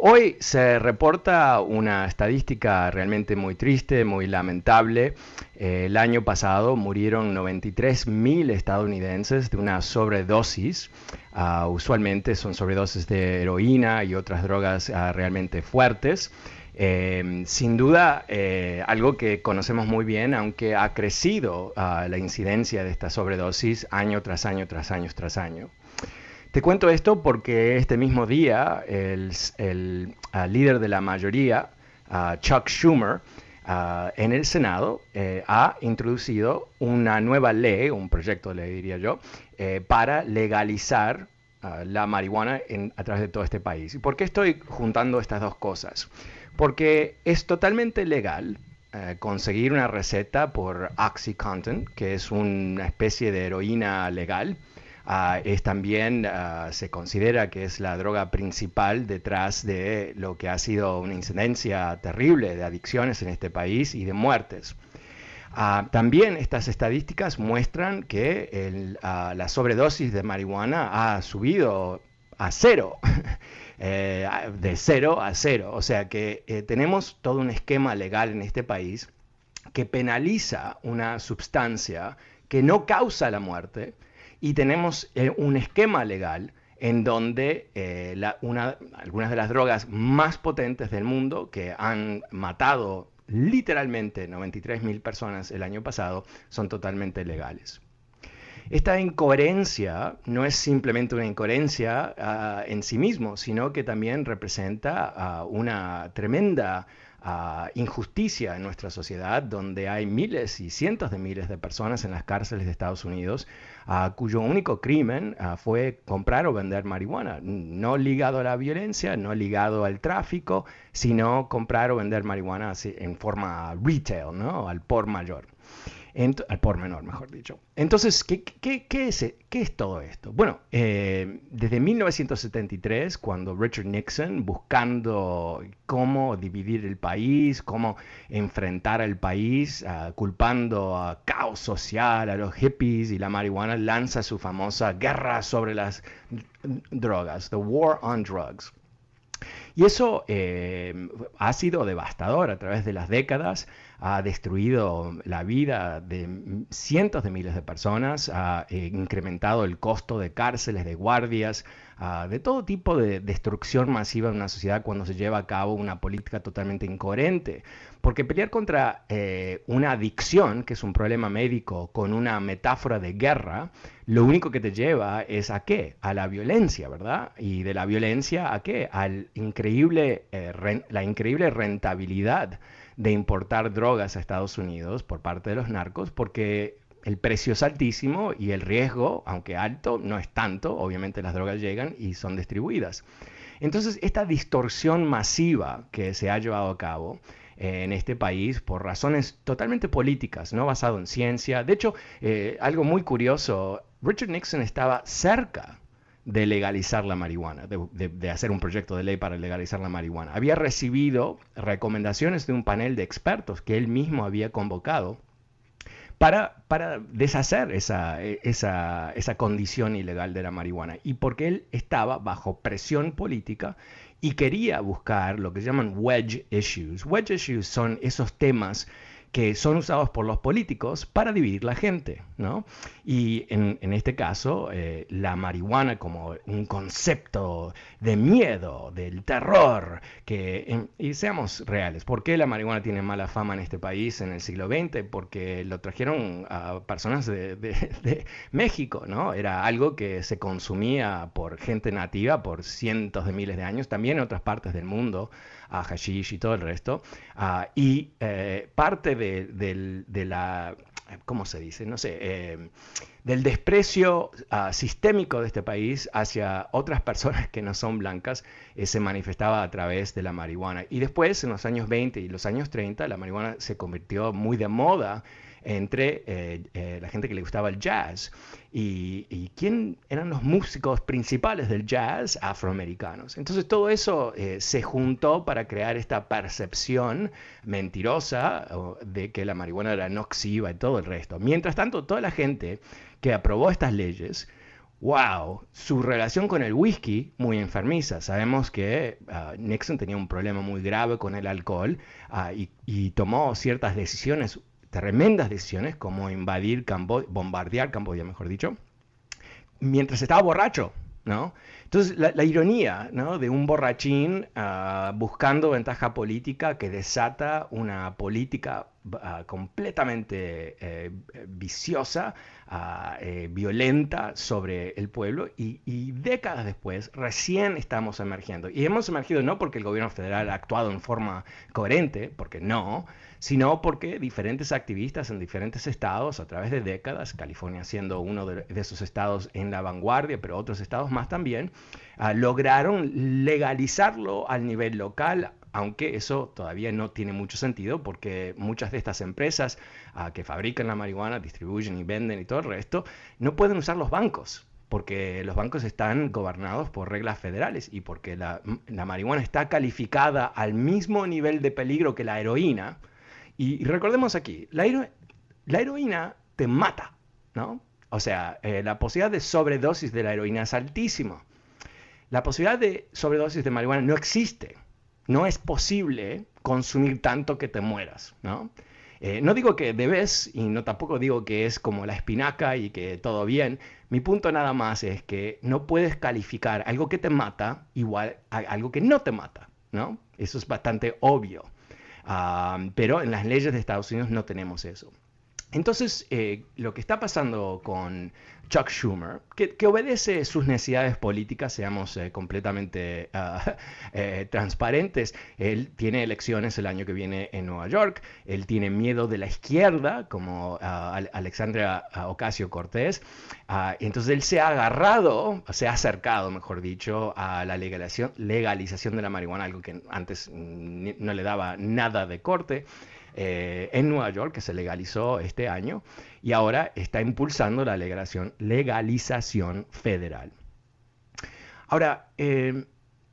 Hoy se reporta una estadística realmente muy triste, muy lamentable. El año pasado murieron 93.000 estadounidenses de una sobredosis. Uh, usualmente son sobredosis de heroína y otras drogas uh, realmente fuertes. Eh, sin duda, eh, algo que conocemos muy bien, aunque ha crecido uh, la incidencia de esta sobredosis año tras año, tras año, tras año. Te cuento esto porque este mismo día el, uh, líder de la mayoría, uh, Chuck Schumer, uh, en el Senado eh, ha introducido una nueva ley, un proyecto ley diría yo, eh, para legalizar la marihuana en, a través de todo este país. ¿Y por qué estoy juntando estas dos cosas? Porque es totalmente legal eh, conseguir una receta por OxyContin, que es una especie de heroína legal, Uh, es también, uh, se considera que es la droga principal detrás de lo que ha sido una incidencia terrible de adicciones en este país y de muertes. Uh, también estas estadísticas muestran que la sobredosis de marihuana ha subido a cero, eh, de cero a cero. O sea que eh, tenemos todo un esquema legal en este país que penaliza una sustancia que no causa la muerte, y tenemos eh, un esquema legal en donde eh, algunas de las drogas más potentes del mundo que han matado literalmente 93.000 personas el año pasado son totalmente legales. Esta incoherencia no es simplemente una incoherencia uh, en sí mismo, sino que también representa una tremenda uh, injusticia en nuestra sociedad, donde hay miles y cientos de miles de personas en las cárceles de Estados Unidos uh, cuyo único crimen uh, fue comprar o vender marihuana, no ligado a la violencia, no ligado al tráfico, sino comprar o vender marihuana en forma retail, ¿no? al por mayor al por menor, mejor dicho. Entonces, ¿qué, es, todo esto? Bueno, eh, desde 1973, cuando Richard Nixon, buscando cómo dividir el país, cómo enfrentar al país, uh, culpando a caos social, a los hippies y la marihuana, lanza su famosa guerra sobre las drogas, The War on Drugs. Y eso eh, ha sido devastador a través de las décadas ha destruido la vida de cientos de miles de personas, ha eh, incrementado el costo de cárceles, de guardias, uh, de todo tipo de destrucción masiva en una sociedad cuando se lleva a cabo una política totalmente incoherente. Porque pelear contra eh, una adicción, que es un problema médico, con una metáfora de guerra, lo único que te lleva es a qué? A la violencia, ¿verdad? Y de la violencia a qué? Increíble, eh, la increíble rentabilidad de importar drogas a Estados Unidos por parte de los narcos porque el precio es altísimo y el riesgo, aunque alto, no es tanto. Obviamente las drogas llegan y son distribuidas. Entonces, esta distorsión masiva que se ha llevado a cabo eh, en este país por razones totalmente políticas, no basado en ciencia. De hecho, eh, algo muy curioso, Richard Nixon estaba cerca de legalizar la marihuana, de, hacer un proyecto de ley para legalizar la marihuana. Había recibido recomendaciones de un panel de expertos que él mismo había convocado para, para deshacer esa, esa, esa condición ilegal de la marihuana. Y porque él estaba bajo presión política y quería buscar lo que se llaman wedge issues. Wedge issues son esos temas que son usados por los políticos para dividir la gente, ¿no? Y en, este caso, eh, la marihuana como un concepto de miedo, del terror, que, y seamos reales, ¿por qué la marihuana tiene mala fama en este país en el siglo XX? Porque lo trajeron a personas de, de México, ¿no? Era algo que se consumía por gente nativa por cientos de miles de años, también en otras partes del mundo a hashish y todo el resto. Ah, y eh, parte de, la, ¿cómo se dice? No sé, eh, del desprecio ah, sistémico de este país hacia otras personas que no son blancas eh, se manifestaba a través de la marihuana. Y después, en los años 20 y los años 30, la marihuana se convirtió muy de moda entre eh, eh, la gente que le gustaba el jazz. Y, quién eran los músicos principales del jazz afroamericanos. Entonces todo eso eh, se juntó para crear esta percepción mentirosa de que la marihuana era noxiva y todo el resto. Mientras tanto, toda la gente que aprobó estas leyes, wow, su relación con el whisky muy enfermiza. Sabemos que ah, Nixon tenía un problema muy grave con el alcohol ah, y, y, tomó ciertas decisiones tremendas decisiones como invadir Camboya, bombardear Camboya, mejor dicho, mientras estaba borracho, ¿no? Entonces, la, ironía ¿no? de un borrachín ah, buscando ventaja política que desata una política ah, completamente eh, viciosa, ah, eh, violenta sobre el pueblo y, y, décadas después recién estamos emergiendo. Y hemos emergido no porque el gobierno federal ha actuado en forma coherente, porque no, sino porque diferentes activistas en diferentes estados a través de décadas, California siendo uno de, esos estados en la vanguardia, pero otros estados más también, ah, lograron legalizarlo al nivel local, aunque eso todavía no tiene mucho sentido porque muchas de estas empresas ah, que fabrican la marihuana, distribuyen y venden y todo el resto, no pueden usar los bancos porque los bancos están gobernados por reglas federales y porque la, la marihuana está calificada al mismo nivel de peligro que la heroína, y, recordemos aquí, la, heroína te mata, ¿no? O sea, eh, la posibilidad de sobredosis de la heroína es altísima. La posibilidad de sobredosis de marihuana no existe. No es posible consumir tanto que te mueras, ¿no? Eh, no digo que debes y no tampoco digo que es como la espinaca y que todo bien. Mi punto nada más es que no puedes calificar algo que te mata igual a algo que no te mata, ¿no? Eso es bastante obvio pero en las leyes de Estados Unidos no tenemos eso. Entonces, eh, lo que está pasando con Chuck Schumer, que, obedece sus necesidades políticas, seamos eh, completamente eh, transparentes, él tiene elecciones el año que viene en Nueva York, él tiene miedo de la izquierda, como ah, Alexandria ah, Ocasio Cortés, entonces él se ha agarrado, se ha acercado, mejor dicho, a la legalización, legalización de la marihuana, algo que antes no le daba nada de corte. Eh, en Nueva York, que se legalizó este año, y ahora está impulsando la legalización, federal. Ahora, eh,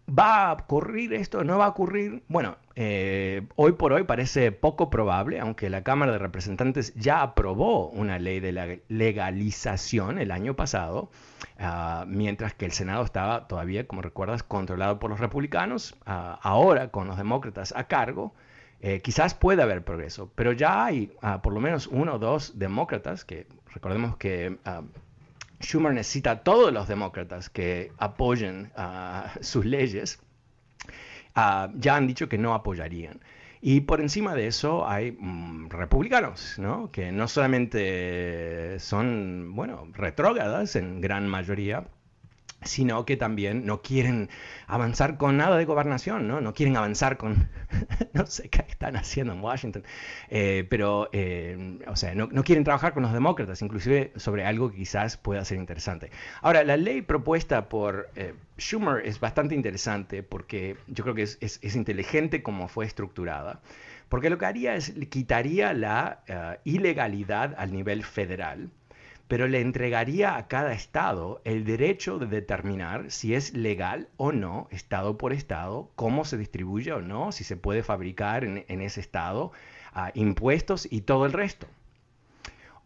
¿va a ocurrir esto? ¿No va a ocurrir? Bueno, eh, hoy por hoy parece poco probable, aunque la Cámara de Representantes ya aprobó una ley de legalización el año pasado, ah, mientras que el Senado estaba todavía, como recuerdas, controlado por los republicanos, ah, ahora con los demócratas a cargo. Eh, quizás pueda haber progreso, pero ya hay ah, por lo menos uno o dos demócratas que recordemos que ah, Schumer necesita a todos los demócratas que apoyen ah, sus leyes, ya han dicho que no apoyarían. Y por encima de eso hay mm, republicanos, ¿no? que no solamente son, bueno, retrógradas en gran mayoría, sino que también no quieren avanzar con nada de gobernación, ¿no? No quieren avanzar con, no sé qué están haciendo en Washington, eh, pero, eh, o sea, no, quieren trabajar con los demócratas, inclusive sobre algo que quizás pueda ser interesante. Ahora, la ley propuesta por eh, Schumer es bastante interesante porque yo creo que es, es, inteligente como fue estructurada, porque lo que haría es quitaría la ilegalidad al nivel federal, pero le entregaría a cada estado el derecho de determinar si es legal o no, estado por estado, cómo se distribuye o no, si se puede fabricar en, ese estado, ah, impuestos y todo el resto.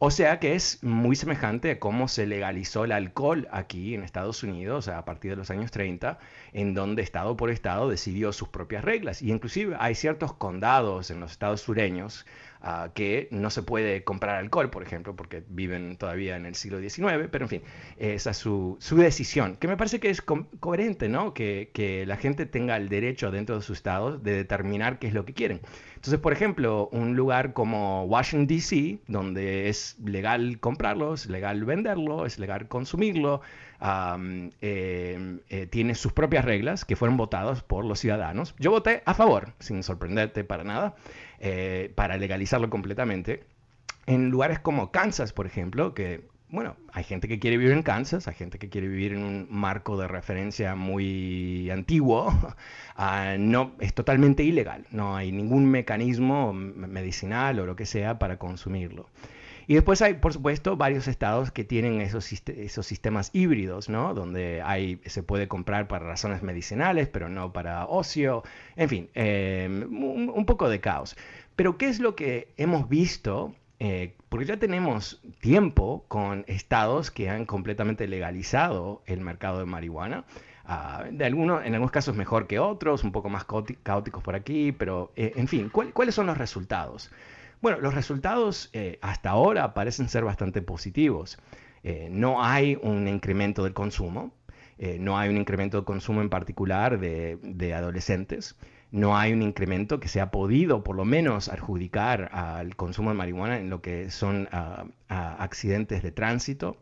O sea que es muy semejante a cómo se legalizó el alcohol aquí en Estados Unidos a partir de los años 30, en donde estado por estado decidió sus propias reglas. Y inclusive hay ciertos condados en los estados sureños que no se puede comprar alcohol, por ejemplo, porque viven todavía en el siglo XIX, pero en fin, esa es su, decisión, que me parece que es coherente, ¿no? Que, que, la gente tenga el derecho dentro de su estado de determinar qué es lo que quieren. Entonces, por ejemplo, un lugar como Washington, D.C., donde es legal comprarlo, es legal venderlo, es legal consumirlo, eh, eh, tiene sus propias reglas que fueron votadas por los ciudadanos. Yo voté a favor, sin sorprenderte para nada. Eh, para legalizarlo completamente. En lugares como Kansas, por ejemplo, que, bueno, hay gente que quiere vivir en Kansas, hay gente que quiere vivir en un marco de referencia muy antiguo, ah, no, es totalmente ilegal, no hay ningún mecanismo medicinal o lo que sea para consumirlo. Y después hay, por supuesto, varios estados que tienen esos, esos sistemas híbridos, ¿no? Donde hay, se puede comprar para razones medicinales, pero no para ocio. En fin, em, un, poco de caos. Pero ¿qué es lo que hemos visto? Eh, porque ya tenemos tiempo con estados que han completamente legalizado el mercado de marihuana. Ah, de algunos, en algunos casos mejor que otros, un poco más caóticos por aquí, pero eh, en fin, ¿cuáles son los resultados? Bueno, los resultados eh, hasta ahora parecen ser bastante positivos. Eh, no hay un incremento del consumo, eh, no hay un incremento del consumo en particular de, adolescentes, no hay un incremento que se ha podido por lo menos adjudicar al consumo de marihuana en lo que son ah, accidentes de tránsito,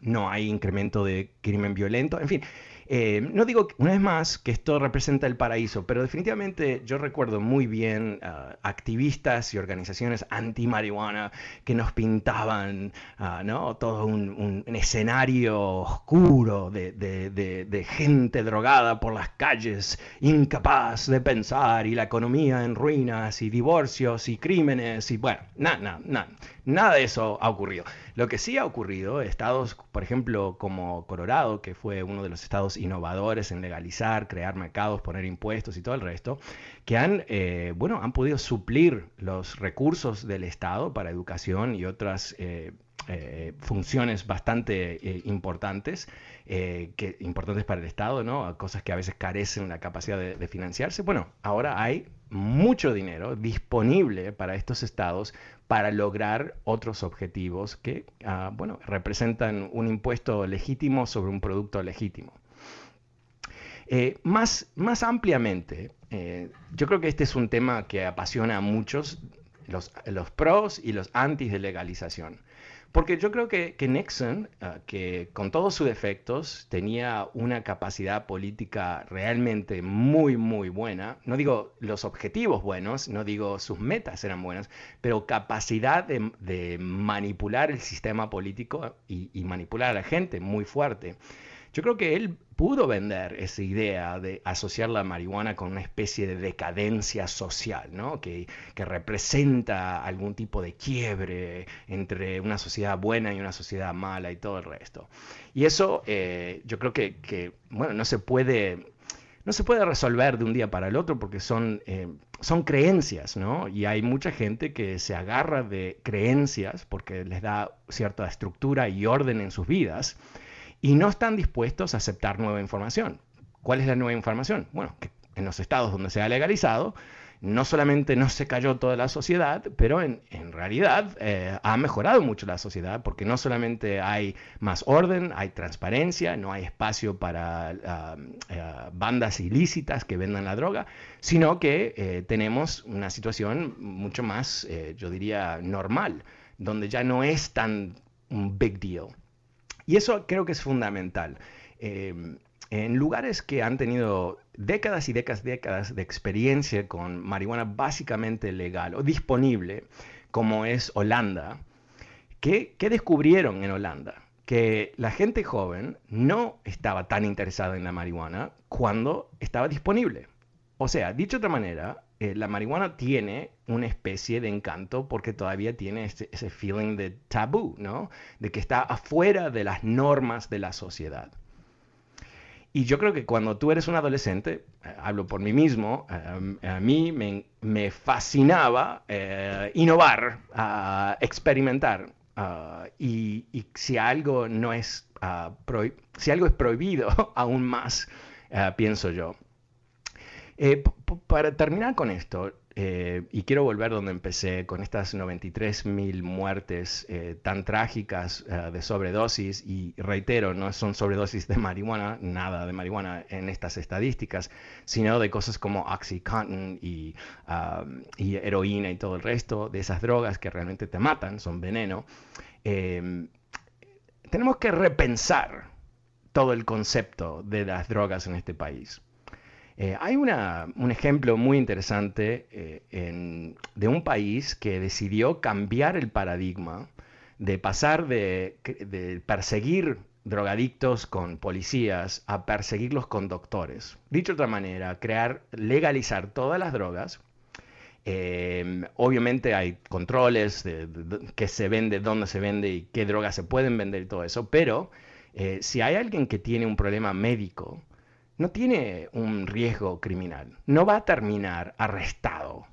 no hay incremento de crimen violento, en fin, eh, no digo una vez más que esto representa el paraíso, pero definitivamente yo recuerdo muy bien ah, activistas y organizaciones anti-marihuana que nos pintaban ah, todo un, escenario oscuro de, gente drogada por las calles, incapaz de pensar, y la economía en ruinas, y divorcios, y crímenes, y bueno, nada, nada, nada. Nada de eso ha ocurrido. Lo que sí ha ocurrido, estados, por ejemplo, como Colorado, que fue uno de los estados innovadores en legalizar, crear mercados, poner impuestos y todo el resto, que han, eh, bueno, han podido suplir los recursos del Estado para educación y otras eh, eh, funciones bastante importantes, que, importantes para el Estado, ¿no? Cosas que a veces carecen la capacidad de financiarse. Bueno, ahora hay mucho dinero disponible para estos estados para lograr otros objetivos que, ah, bueno, representan un impuesto legítimo sobre un producto legítimo. Eh, más, más ampliamente, eh, yo creo que este es un tema que apasiona a muchos, los, los pros y los antis de legalización. Porque yo creo que, Nixon, ah, que con todos sus defectos tenía una capacidad política realmente muy, muy buena, no digo los objetivos buenos, no digo sus metas eran buenas, pero capacidad de, manipular el sistema político y, y manipular a la gente muy fuerte. Yo creo que él pudo vender esa idea de asociar la marihuana con una especie de decadencia social, ¿no? que, representa algún tipo de quiebre entre una sociedad buena y una sociedad mala y todo el resto. Y eso eh, yo creo que, bueno, no se puede no se puede resolver de un día para el otro porque son, eh, son creencias, ¿no? Y hay mucha gente que se agarra de creencias porque les da cierta estructura y orden en sus vidas y no están dispuestos a aceptar nueva información. ¿Cuál es la nueva información? Bueno, que en los estados donde se ha legalizado, no solamente no se cayó toda la sociedad, pero en, realidad eh, ha mejorado mucho la sociedad porque no solamente hay más orden, hay transparencia, no hay espacio para ah, bandas ilícitas que vendan la droga, sino que eh, tenemos una situación mucho más, eh, yo diría, normal, donde ya no es tan un big deal. Y eso creo que es fundamental. Em, en lugares que han tenido décadas y décadas, décadas de experiencia con marihuana básicamente legal o disponible, como es Holanda, ¿qué, ¿qué, descubrieron en Holanda? Que la gente joven no estaba tan interesada en la marihuana cuando estaba disponible. O sea, dicho de otra manera, eh, la marihuana tiene una especie de encanto porque todavía tiene ese, feeling de tabú, ¿no? De que está afuera de las normas de la sociedad. Y yo creo que cuando tú eres un adolescente, eh, hablo por mí mismo, eh, a mí me, fascinaba eh, innovar, experimentar. Y, si algo no es, si algo es prohibido, aún más, pienso yo. para terminar con esto, eh, y quiero volver donde empecé, con estas 93.000 muertes eh, tan trágicas eh, de sobredosis, y reitero, no son sobredosis de marihuana, nada de marihuana en estas estadísticas, sino de cosas como Oxycontin y, y heroína y todo el resto, de esas drogas que realmente te matan, son veneno. tenemos que repensar todo el concepto de las drogas en este país. Eh, hay un ejemplo muy interesante eh, de un país que decidió cambiar el paradigma de pasar de, perseguir drogadictos con policías a perseguirlos con doctores. Dicho de otra manera, crear, legalizar todas las drogas. Eh, obviamente hay controles de, qué se vende, dónde se vende y qué drogas se pueden vender y todo eso, pero si hay alguien que tiene un problema médico, no tiene un riesgo criminal, no va a terminar arrestado.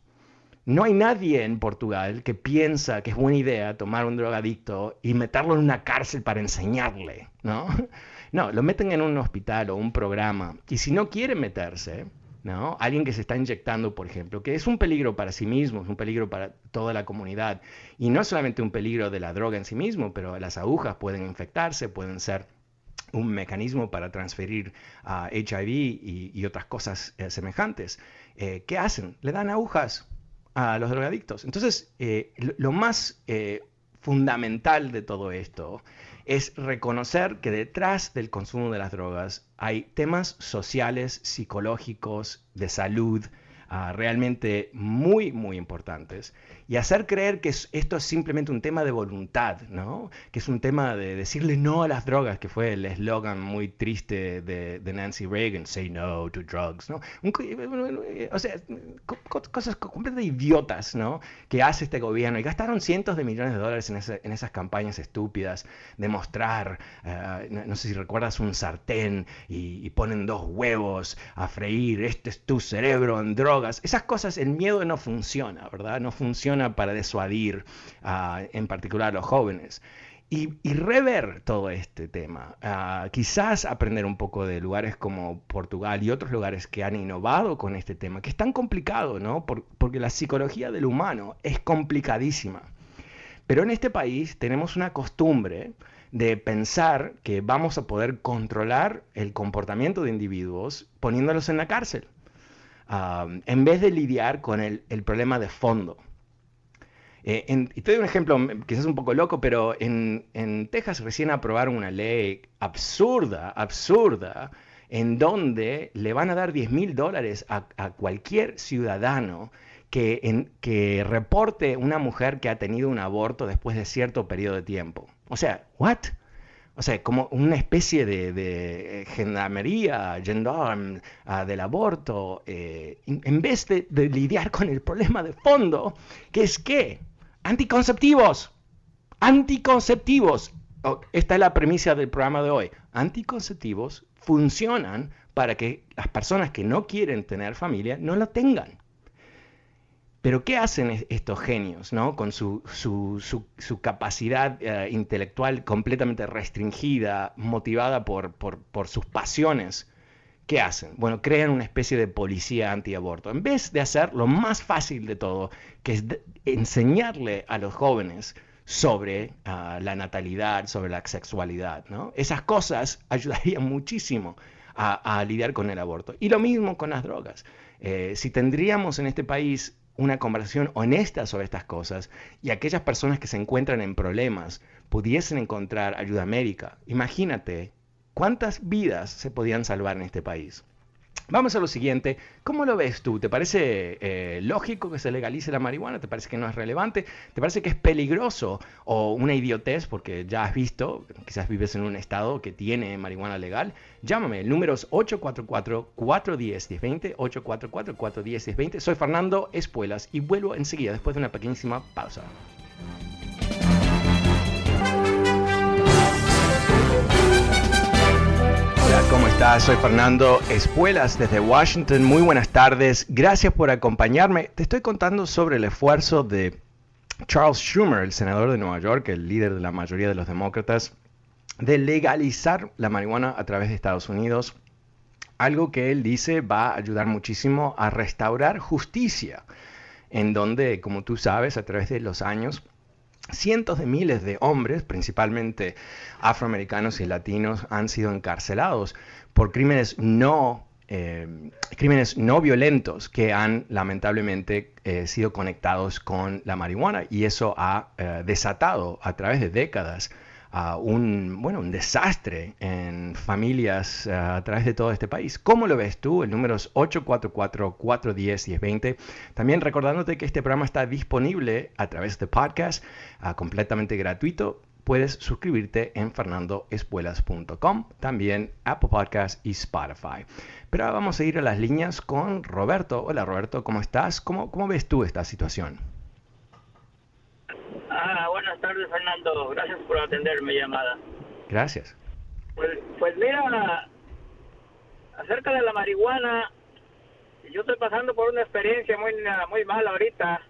No hay nadie en Portugal que piensa que es buena idea tomar un drogadicto y meterlo en una cárcel para enseñarle, ¿no? No, lo meten en un hospital o un programa. Y si no quiere meterse, ¿no? Alguien que se está inyectando, por ejemplo, que es un peligro para sí mismo, es un peligro para toda la comunidad. Y no solamente un peligro de la droga en sí mismo, pero las agujas pueden infectarse, pueden ser un mecanismo para transferir HIV y, otras cosas eh, semejantes. Eh, ¿Qué hacen? Le dan agujas a los drogadictos. Entonces, eh, lo, más fundamental de todo esto es reconocer que detrás del consumo de las drogas hay temas sociales, psicológicos, de salud, ah, realmente muy, muy importantes y hacer creer que esto es simplemente un tema de voluntad, ¿no? Que es un tema de decirle no a las drogas, que fue el eslogan muy triste de, Nancy Reagan, say no to drugs, ¿no? o sea, cosas completamente idiotas, ¿no? Que hace este gobierno y gastaron cientos de millones de dólares en, esas campañas estúpidas de mostrar, eh, no, sé si recuerdas un sartén y, y ponen dos huevos a freír, este es tu cerebro en drogas. Esas cosas, el miedo no funciona, ¿verdad? No funciona para disuadir en particular a los jóvenes. Y, rever todo este tema. quizás aprender un poco de lugares como Portugal y otros lugares que han innovado con este tema, que es tan complicado, ¿no? porque la psicología del humano es complicadísima. Pero en este país tenemos una costumbre de pensar que vamos a poder controlar el comportamiento de individuos poniéndolos en la cárcel, en vez de lidiar con el problema de fondo. Eh, y te doy un ejemplo, quizás un poco loco, pero en, Texas recién aprobaron una ley absurda, absurda, en donde le van a dar 10 mil dólares a, cualquier ciudadano que, que reporte una mujer que ha tenido un aborto después de cierto periodo de tiempo. O sea, ¿what? O sea, como una especie de, de gendarmería, gendarme ah, del aborto, eh, en vez de, de, lidiar con el problema de fondo, que es que Anticonceptivos. Anticonceptivos. Esta es la premisa del programa de hoy. Anticonceptivos funcionan para que las personas que no quieren tener familia no lo tengan. Pero ¿qué hacen estos genios ¿no? con su, capacidad eh, intelectual completamente restringida, motivada por, por sus pasiones? ¿Qué hacen? Bueno, crean una especie de policía antiaborto. En vez de hacer lo más fácil de todo, que es enseñarle a los jóvenes sobre ah, la natalidad, sobre la sexualidad, ¿no? Esas cosas ayudarían muchísimo a, lidiar con el aborto. Y lo mismo con las drogas. Eh, si tendríamos en este país una conversación honesta sobre estas cosas y aquellas personas que se encuentran en problemas pudiesen encontrar ayuda médica, imagínate ¿Cuántas vidas se podían salvar en este país? Vamos a lo siguiente. ¿Cómo lo ves tú? ¿Te parece eh, lógico que se legalice la marihuana? ¿Te parece que no es relevante? ¿Te parece que es peligroso o una idiotez? Porque ya has visto, quizás vives en un estado que tiene marihuana legal. Llámame, el número es 844-410-1020, 844-410-1020. Soy Fernando Espuelas y vuelvo enseguida después de una pequeñísima pausa. Estás? Soy Fernando Espuelas desde Washington. Muy buenas tardes. Gracias por acompañarme. Te estoy contando sobre el esfuerzo de Charles Schumer, el senador de Nueva York, el líder de la mayoría de los demócratas, de legalizar la marihuana a través de Estados Unidos. Algo que él dice va a ayudar muchísimo a restaurar justicia, en donde, como tú sabes, a través de los años, cientos de miles de hombres, principalmente afroamericanos y latinos, han sido encarcelados por crímenes no, eh, crímenes no violentos que han lamentablemente eh, sido conectados con la marihuana y eso ha eh, desatado a través de décadas un, bueno, un desastre en familias a través de todo este país. ¿Cómo lo ves tú? El número es 844-410-1020. También recordándote que este programa está disponible a través de podcast, completamente gratuito puedes suscribirte en fernandoespuelas.com, también Apple Podcast y Spotify. Pero ahora vamos a ir a las líneas con Roberto. Hola Roberto, ¿cómo estás? ¿Cómo, cómo ves tú esta situación? Ah, buenas tardes Fernando, gracias por atender mi llamada. Gracias. Pues, pues mira, acerca de la marihuana, yo estoy pasando por una experiencia muy, muy mala ahorita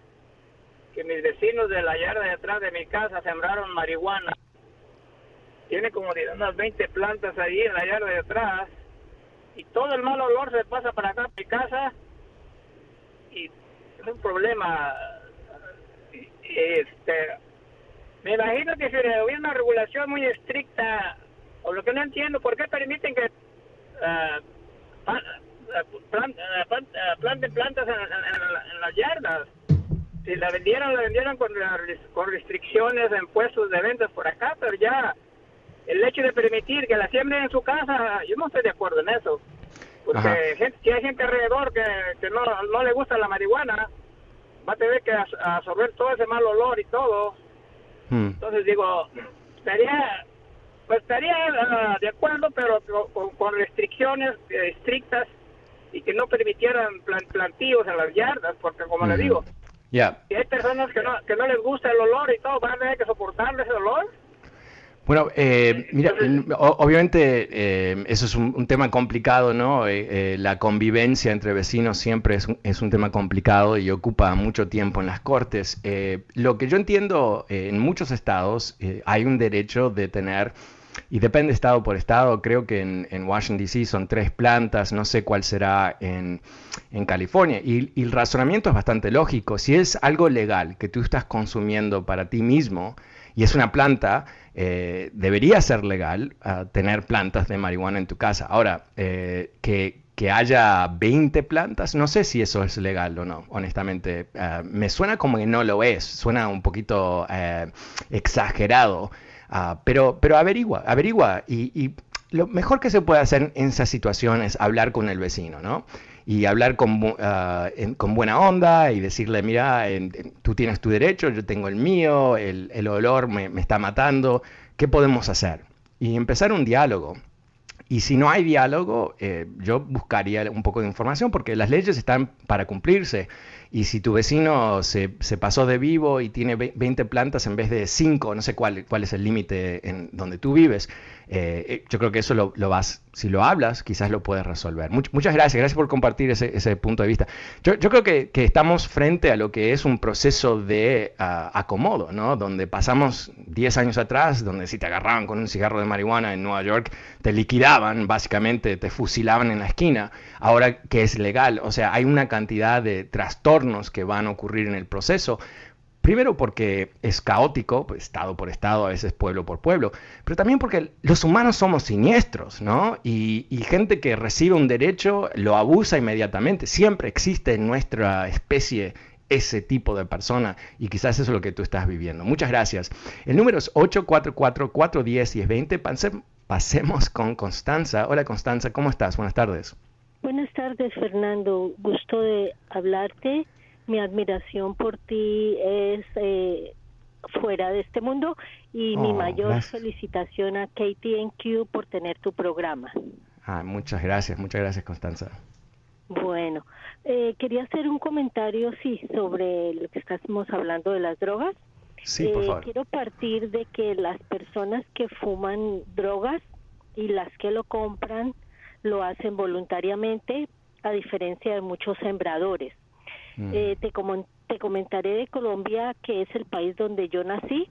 que mis vecinos de la yarda de atrás de mi casa sembraron marihuana. Tiene como unas 20 plantas ahí en la yarda de atrás. Y todo el mal olor se pasa para acá, a mi casa. Y es un problema. Este, me imagino que si hubiera una regulación muy estricta, o lo que no entiendo, ¿por qué permiten que uh, planten plantas en las yardas? Si la vendieron, la vendieron con, con restricciones en puestos de ventas por acá, pero ya el hecho de permitir que la siembren en su casa, yo no estoy de acuerdo en eso. Porque si hay gente alrededor que, que no, no le gusta la marihuana, va a tener que absorber todo ese mal olor y todo. Hmm. Entonces digo, estaría pues estaría ah, de acuerdo, pero con, restricciones eh, estrictas y que no permitieran plantíos en las yardas, porque como le digo, y hay personas que no, que no les gusta el olor y todo, van a tener que soportar ese olor. Bueno, eh, mira, obviamente eh, eso es un, tema complicado, ¿no? Eh, la convivencia entre vecinos siempre es un, es un, tema complicado y ocupa mucho tiempo en las cortes. lo que yo entiendo, en muchos estados hay un derecho de tener y depende estado por estado, creo que en, Washington, D.C. son tres plantas, no sé cuál será en, California. Y, el razonamiento es bastante lógico. Si es algo legal que tú estás consumiendo para ti mismo y es una planta, eh, debería ser legal ah, tener plantas de marihuana en tu casa. Ahora, eh, que, haya 20 plantas, no sé si eso es legal o no, honestamente. Ah, me suena como que no lo es, suena un poquito eh, exagerado. Ah, pero, pero averigua, averigua. Y, lo mejor que se puede hacer en esa situación es hablar con el vecino, ¿no? Y hablar con, ah, con buena onda y decirle, mira, tú tienes tu derecho, yo tengo el mío, el, el olor me, me está matando, ¿qué podemos hacer? Y empezar un diálogo. Y si no hay diálogo, eh, yo buscaría un poco de información porque las leyes están para cumplirse. Y si tu vecino se, se pasó de vivo y tiene 20 plantas en vez de 5, no sé cuál, cuál es el límite en donde tú vives, eh, eh, yo creo que eso lo, vas, si lo hablas, quizás lo puedes resolver. muchas gracias, gracias por compartir ese, ese punto de vista. Yo, yo, creo que, que, estamos frente a lo que es un proceso de ah, acomodo, ¿no? Donde pasamos 10 años atrás, donde si te agarraban con un cigarro de marihuana en Nueva York, te liquidaban, básicamente te fusilaban en la esquina, ahora que es legal, o sea, hay una cantidad de trastornos que van a ocurrir en el proceso Primero porque es caótico, pues, estado por estado, a veces pueblo por pueblo, pero también porque los humanos somos siniestros, ¿no? Y, gente que recibe un derecho lo abusa inmediatamente. Siempre existe en nuestra especie ese tipo de persona y quizás eso es lo que tú estás viviendo. Muchas gracias. El número es 844-410-1020. Pasemos con Constanza. Hola Constanza, ¿cómo estás? Buenas tardes. Buenas tardes, Fernando. Gusto de hablarte. Mi admiración por ti es eh, fuera de este mundo y mi Oh, mayor gracias. felicitación a KTNQ por tener tu programa. Ah, muchas gracias, muchas gracias, Constanza. Bueno, eh, quería hacer un comentario, sí, sobre lo que estamos hablando de las drogas. Sí, por Eh, favor. Quiero partir de que las personas que fuman drogas y las que lo compran lo hacen voluntariamente, a diferencia de muchos sembradores. Mm. Eh, te, comen- te comentaré de Colombia, que es el país donde yo nací.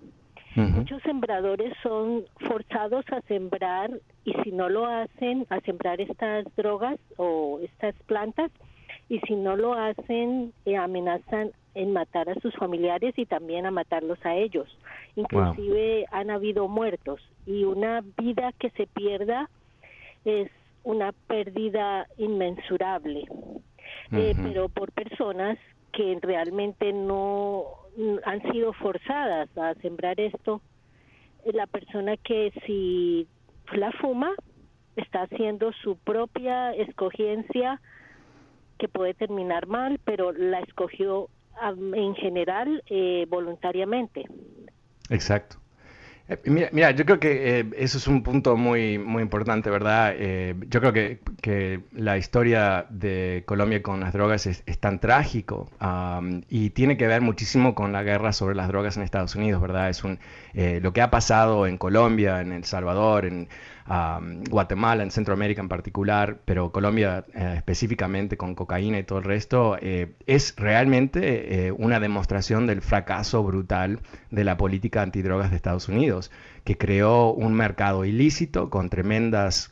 Muchos sembradores son forzados a sembrar y si no lo hacen, a sembrar estas drogas o estas plantas y si no lo hacen, eh, amenazan en matar a sus familiares y también a matarlos a ellos. Inclusive han habido muertos y una vida que se pierda es una pérdida inmensurable, Eh, pero por personas que realmente no han sido forzadas a sembrar esto. Eh, La persona que si la fuma está haciendo su propia escogencia que puede terminar mal, pero la escogió am, en general eh, voluntariamente. Exacto. Eh, Mira, mira, yo creo que eh, eso es un punto muy, muy importante, ¿verdad? Eh, yo creo que, que la historia de Colombia con las drogas es, es tan trágico am, y tiene que ver muchísimo con la guerra sobre las drogas en Estados Unidos, ¿verdad? Es un, eh, lo que ha pasado en Colombia, en El Salvador, en am, Guatemala, en Centroamérica en particular, pero Colombia eh, específicamente con cocaína y todo el resto, eh, es realmente eh, una demostración del fracaso brutal de la política antidrogas de Estados Unidos, que creó un mercado ilícito con tremendas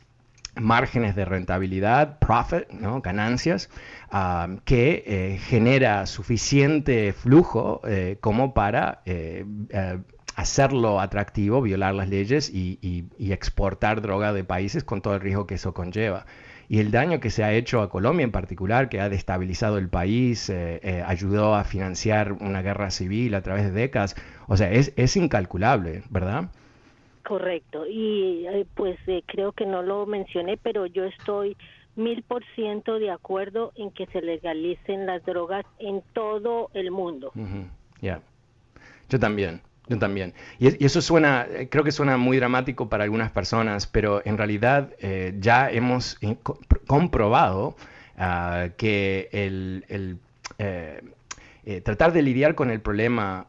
márgenes de rentabilidad, profit, ganancias, ah, que genera suficiente flujo como para hacerlo atractivo, violar las leyes y, y- y exportar droga de países con todo el riesgo que eso conlleva. Y el daño que se ha hecho a Colombia en particular, que ha destabilizado el país, eh, eh, ayudó a financiar una guerra civil a través de décadas, o sea, es, es incalculable, ¿verdad? Correcto. Y eh, pues creo que no lo mencioné, pero yo estoy mil por ciento de acuerdo en que se legalicen las drogas en todo el mundo. Ya. Yo también, yo también. Y, es- y eso suena, eh, creo que suena muy dramático para algunas personas, pero en realidad eh, ya hemos comprobado ah, que el, eh, tratar de lidiar con el problema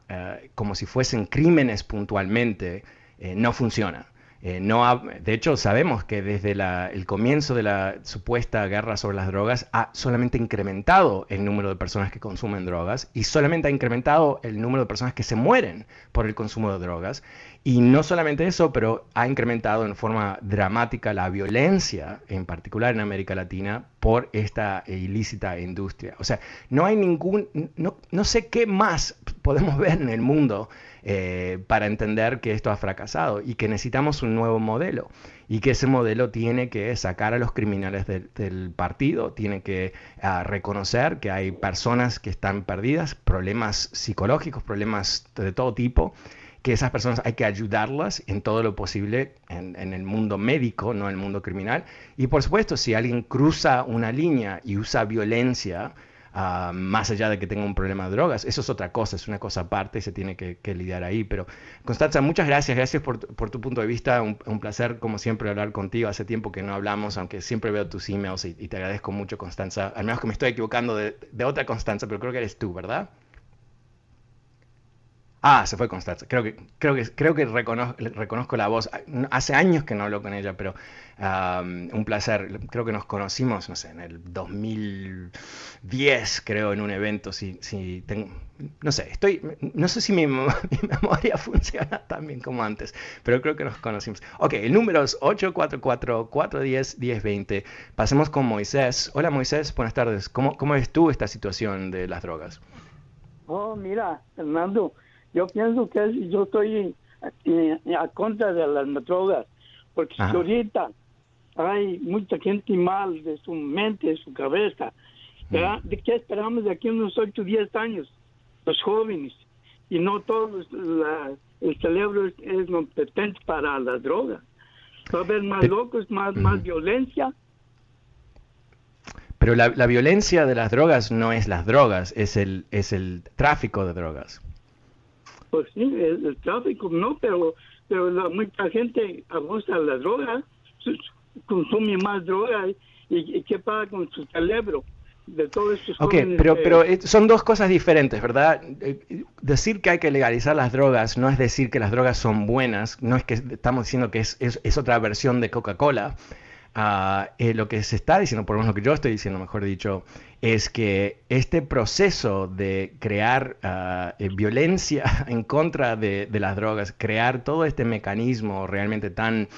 como si fuesen crímenes puntualmente no funciona. Eh, no ha- de hecho, sabemos que desde la- el comienzo de la supuesta guerra sobre las drogas ha solamente incrementado el número de personas que consumen drogas y solamente ha incrementado el número de personas que se mueren por el consumo de drogas. Y no solamente eso, pero ha incrementado en forma dramática la violencia, en particular en América Latina, por esta ilícita industria. O sea, no hay ningún, no, no sé qué más podemos ver en el mundo eh, para entender que esto ha fracasado y que necesitamos un nuevo modelo y que ese modelo tiene que sacar a los criminales del, partido, tiene que ah, reconocer que hay personas que están perdidas, problemas psicológicos, problemas de todo tipo, que esas personas hay que ayudarlas en todo lo posible en el mundo médico, no en el mundo criminal. Y por supuesto, si alguien cruza una línea y usa violencia, ah, más allá de que tenga un problema de drogas, eso es otra cosa, es una cosa aparte y se tiene que, lidiar ahí. Pero Constanza, muchas gracias, gracias por, por tu punto de vista, un, un placer como siempre hablar contigo, hace tiempo que no hablamos, aunque siempre veo tus emails y, y te agradezco mucho, Constanza, al menos que me estoy equivocando de, de otra Constanza, pero creo que eres tú, ¿verdad? Ah, se fue Constanza. Creo que, creo que, creo que reconozco, la voz. Hace años que no hablo con ella, pero un placer. Creo que nos conocimos, no sé, en el 2010, creo, en un evento. Si, si tengo, no sé, estoy, no sé si mi, mi memoria funciona tan bien como antes, pero creo que nos conocimos. Ok, el número es 844-410-1020. Pasemos con Moisés. Hola Moisés, buenas tardes. ¿Cómo, ¿Cómo ves tú esta situación de las drogas? Oh, mira, Fernando, yo pienso que es- yo estoy eh, a contra de las drogas, porque Ajá. ahorita hay mucha gente mal de su mente, de su cabeza. ¿verdad? ¿De qué esperamos de aquí a unos 8 o 10 años? Los jóvenes. Y no todos, la- el cerebro es, es competente para la droga. Va a haber más locos, más, más violencia. Pero la, la, violencia de las drogas no es las drogas, es el, es el tráfico de drogas. Pues sí, el, tráfico no, pero, pero mucha gente abusa de la droga, consume más droga y, y qué pasa con su cerebro de todos estos Ok, pero, pero son dos cosas diferentes, ¿verdad? Eh, decir que hay que legalizar las drogas no es decir que las drogas son buenas, no es que estamos diciendo que es, es, es otra versión de Coca-Cola. Uh, eh, lo que se está diciendo, por lo menos lo que yo estoy diciendo, mejor dicho, es que este proceso de crear uh, violencia en contra de, las drogas, crear todo este mecanismo realmente tan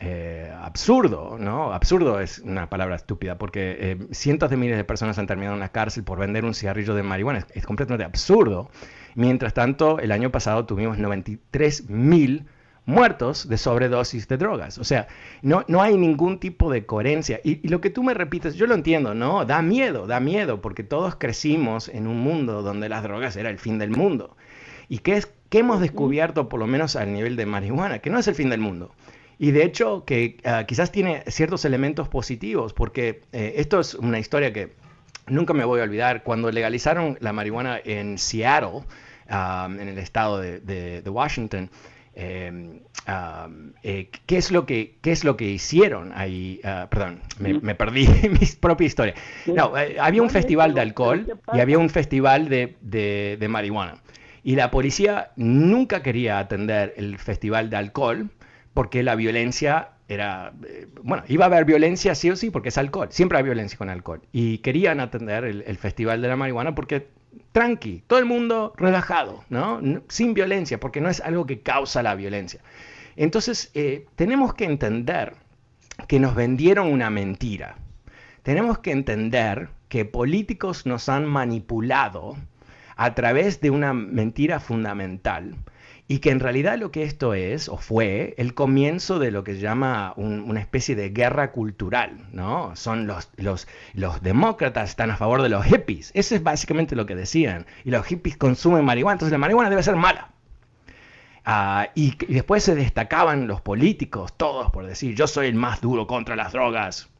eh, absurdo, ¿no? Absurdo es una palabra estúpida, porque eh, cientos de miles de personas han terminado en la cárcel por vender un cigarrillo de marihuana, es, es completamente absurdo. Mientras tanto, el año pasado tuvimos 93 mil muertos de sobredosis de drogas. O sea, no, no hay ningún tipo de coherencia. Y, y, lo que tú me repites, yo lo entiendo, ¿no? Da miedo, da miedo, porque todos crecimos en un mundo donde las drogas era el fin del mundo. ¿Y qué, es, qué hemos descubierto, por lo menos al nivel de marihuana? Que no es el fin del mundo. Y de hecho, que uh, quizás tiene ciertos elementos positivos, porque eh, esto es una historia que nunca me voy a olvidar. Cuando legalizaron la marihuana en Seattle, um, en el estado de, de, de Washington, eh, um, eh, ¿qué, es lo que, ¿Qué es lo que hicieron ahí? Uh, perdón, me, me, perdí mi propia historia. No, eh, había un festival de alcohol y había un festival de, de, de, marihuana. Y la policía nunca quería atender el festival de alcohol porque la violencia era, eh, bueno, iba a haber violencia sí o sí porque es alcohol, siempre hay violencia con alcohol. Y querían atender el, el festival de la marihuana porque tranqui, todo el mundo relajado, ¿no? Sin violencia, porque no es algo que causa la violencia. Entonces, eh, tenemos que entender que nos vendieron una mentira. Tenemos que entender que políticos nos han manipulado a través de una mentira fundamental y que en realidad lo que esto es, o fue, el comienzo de lo que se llama un, una especie de guerra cultural, ¿no? Son los, los, los demócratas están a favor de los hippies, eso es básicamente lo que decían, y los hippies consumen marihuana, entonces la marihuana debe ser mala. Uh, y, y después se destacaban los políticos, todos por decir, yo soy el más duro contra las drogas,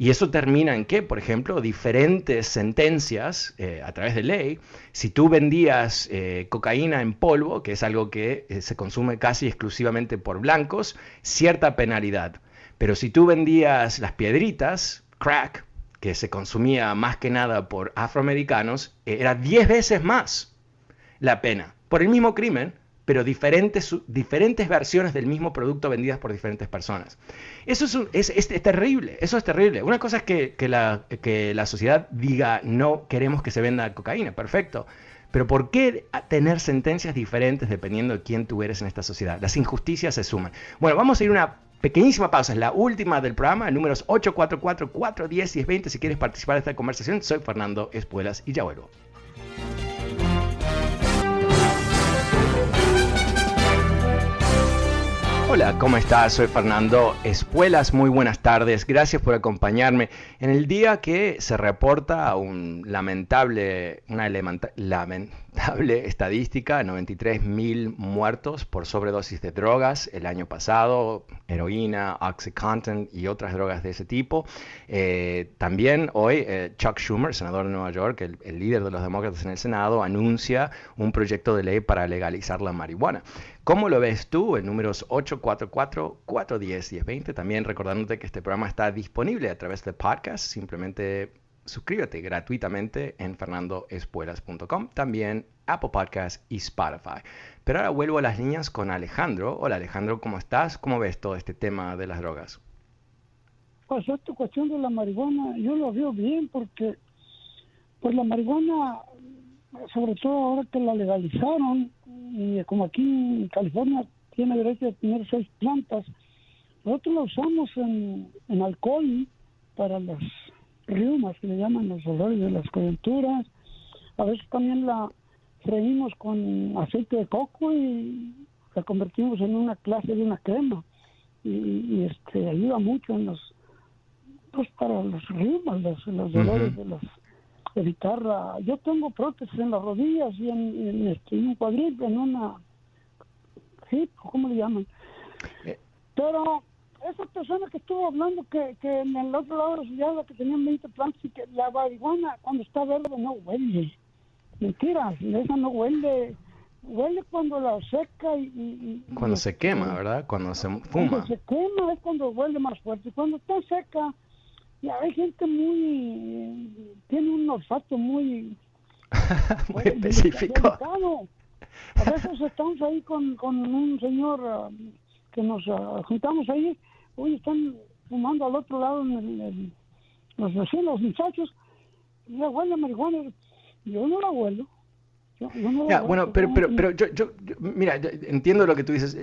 y eso termina en que, por ejemplo, diferentes sentencias eh, a través de ley, si tú vendías eh, cocaína en polvo, que es algo que eh, se consume casi exclusivamente por blancos, cierta penalidad. Pero si tú vendías las piedritas, crack, que se consumía más que nada por afroamericanos, era 10 veces más la pena, por el mismo crimen, pero diferentes, diferentes versiones del mismo producto vendidas por diferentes personas. Eso es, es, es, terrible, eso es terrible. Una cosa es que, que, la, que la sociedad diga no queremos que se venda cocaína, perfecto. Pero ¿por qué tener sentencias diferentes dependiendo de quién tú eres en esta sociedad? Las injusticias se suman. Bueno, vamos a ir a una pequeñísima pausa, es la última del programa, números 844-410-1020. Si quieres participar de esta conversación, soy Fernando Espuelas y ya vuelvo. Hola, ¿cómo estás? Soy Fernando Espuelas. Muy buenas tardes. Gracias por acompañarme en el día que se reporta un lamentable, una lamentable estadística, 93 mil muertos por sobredosis de drogas el año pasado, heroína, oxycontin y otras drogas de ese tipo. Eh, también hoy eh, Chuck Schumer, senador de Nueva York, el líder de los demócratas en el Senado, anuncia un proyecto de ley para legalizar la marihuana. ¿Cómo lo ves tú? En números 844-410-1020. También recordándote que este programa está disponible a través de podcast. Simplemente suscríbete gratuitamente en fernandoespuelas.com. También Apple Podcast y Spotify. Pero ahora vuelvo a las líneas con Alejandro. Hola Alejandro, ¿cómo estás? ¿Cómo ves todo este tema de las drogas? Pues esta cuestión de la marihuana, yo lo veo bien porque pues la marihuana sobre todo ahora que la legalizaron, y como aquí en California tiene derecho de tener seis plantas, nosotros la usamos en, en alcohol para las riumas, que le llaman los dolores de las coyunturas. A veces también la freímos con aceite de coco y la convertimos en una clase de una crema. Y, y este ayuda mucho en los pues para los riumas, los, los dolores uh -huh. de los evitar la... Yo tengo prótesis en las rodillas y en, en, este, en un cuadril, en una... ¿Sí? ¿Cómo le llaman? Eh. Pero esa persona que estuvo hablando que, que en el otro lado de la ciudad que tenían 20 plantas y que la marihuana cuando está verde no huele. Mentira, esa no huele. Huele cuando la seca y... cuando se quema, ¿verdad? Cuando se fuma. Cuando se quema es cuando huele más fuerte. Cuando está seca, ya hay gente muy... tiene un olfato muy... muy específico. A veces estamos ahí con, con un señor ah, que nos ah, juntamos ahí, hoy están fumando al otro lado en los vecinos, los muchachos, y la huele marihuana. Yo no la huelo. Ya, bueno, pero, pero, pero yo, yo, mira, entiendo lo que tú dices.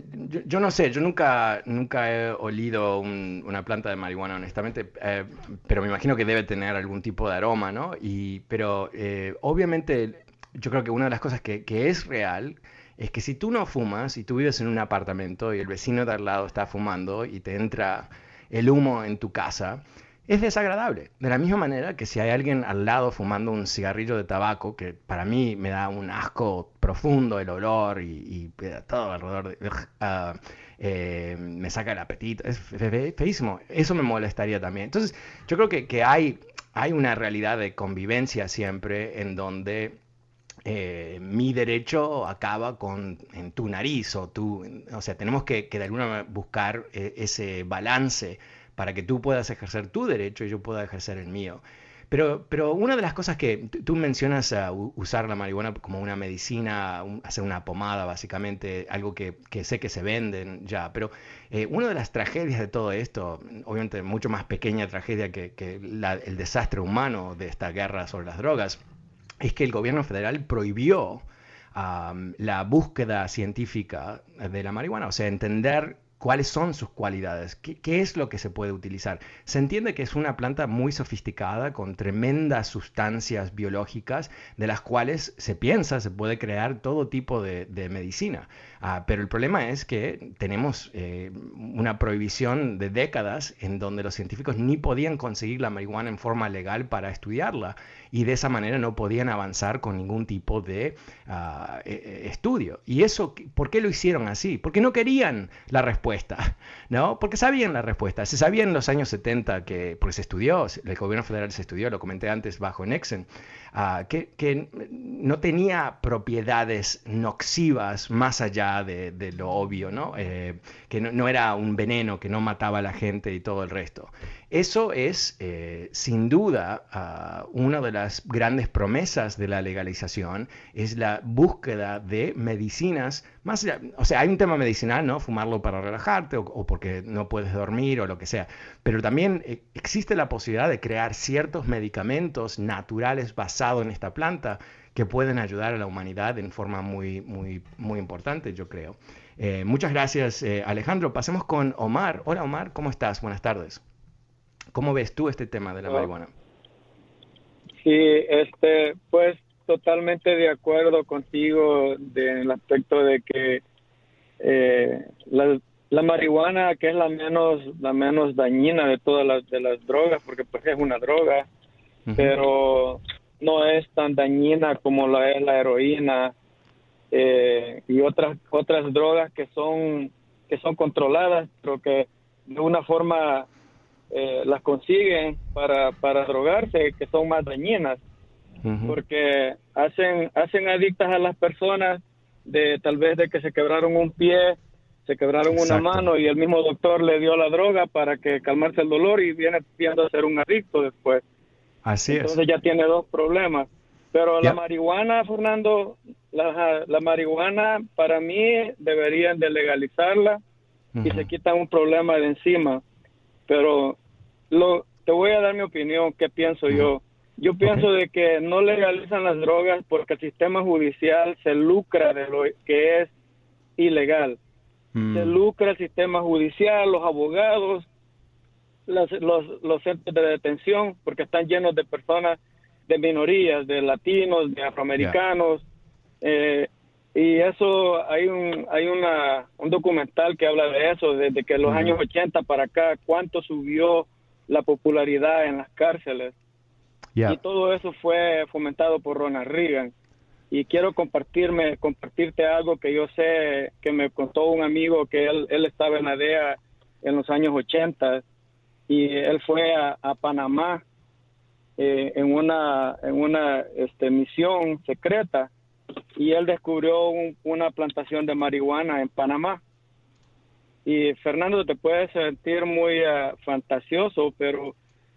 Yo, no sé, yo nunca, nunca he olido una planta de marihuana, honestamente, eh, pero me imagino que debe tener algún tipo de aroma, ¿no? Y, pero eh, obviamente yo creo que una de las cosas que, que es real es que si tú no fumas y tú vives en un apartamento y el vecino de al lado está fumando y te entra el humo en tu casa, es desagradable. De la misma manera que si hay alguien al lado fumando un cigarrillo de tabaco, que para mí me da un asco profundo el olor y, todo alrededor, de, ah, eh, me saca el apetito, es feísimo. Eso me molestaría también. Entonces, yo creo que, que hay, hay una realidad de convivencia siempre en donde eh, mi derecho acaba con en tu nariz o tú, o sea, tenemos que, de alguna manera buscar eh, ese balance para que tú puedas ejercer tu derecho y yo pueda ejercer el mío. Pero, pero una de las cosas que tú mencionas a usar la marihuana como una medicina, hacer una pomada, básicamente, algo que, sé que se venden ya, pero eh, una de las tragedias de todo esto, obviamente mucho más pequeña tragedia que, que el desastre humano de esta guerra sobre las drogas, es que el gobierno federal prohibió la búsqueda científica de la marihuana, o sea, entender cuáles son sus cualidades, ¿Qué, es lo que se puede utilizar. Se entiende que es una planta muy sofisticada, con tremendas sustancias biológicas, de las cuales se piensa se puede crear todo tipo de, medicina. Ah, pero el problema es que tenemos eh, una prohibición de décadas en donde los científicos ni podían conseguir la marihuana en forma legal para estudiarla y de esa manera no podían avanzar con ningún tipo de e, estudio. ¿Y eso por qué lo hicieron así? Porque no querían la respuesta, ¿no? Porque sabían la respuesta. Se sabía en los años 70 que, pues se estudió, el gobierno federal se estudió, lo comenté antes bajo Nixon, ah, que, que, no tenía propiedades noxivas más allá de, lo obvio, ¿no? Eh, que no, era un veneno que no mataba a la gente y todo el resto. Eso es, eh, sin duda, uh, una de las grandes promesas de la legalización, es la búsqueda de medicinas, más o sea, hay un tema medicinal, ¿no? Fumarlo para relajarte o, porque no puedes dormir o lo que sea, pero también eh, existe la posibilidad de crear ciertos medicamentos naturales basados en esta planta que pueden ayudar a la humanidad en forma muy, muy, muy importante, yo creo. Eh, muchas gracias, Alejandro. Pasemos con Omar. Hola, Omar, ¿cómo estás? Buenas tardes. ¿Cómo ves tú este tema de la marihuana? Sí, este, pues totalmente de acuerdo contigo en el aspecto de que eh, la, marihuana, que es la menos la menos dañina de todas las de las drogas, porque pues es una droga, pero no es tan dañina como la es la heroína eh, y otras otras drogas que son que son controladas, pero que de una forma eh, las consiguen para, para drogarse, que son más dañinas, porque hacen, hacen adictas a las personas de tal vez de que se quebraron un pie, se quebraron una mano y el mismo doctor le dio la droga para que calmarse el dolor y viene viendo a ser un adicto después. Así Entonces ya tiene dos problemas. Pero la marihuana, Fernando, la, la, marihuana para mí deberían de legalizarla y se quitan un problema de encima pero lo, te voy a dar mi opinión, qué pienso yo. Yo pienso de que no legalizan las drogas porque el sistema judicial se lucra de lo que es ilegal. Mm. Se lucra el sistema judicial, los abogados, los, los, centros de detención, porque están llenos de personas de minorías, de latinos, de afroamericanos. Eh, y eso, hay un, hay una, un documental que habla de eso, desde que los años 80 para acá, cuánto subió la popularidad en las cárceles. Y todo eso fue fomentado por Ronald Reagan. Y quiero compartirme, compartirte algo que yo sé que me contó un amigo que él, él estaba en la DEA en los años 80 y él fue a, Panamá eh, en una en una este, misión secreta y él descubrió una plantación de marihuana en Panamá. Y Fernando, te puedes sentir muy uh, fantasioso, pero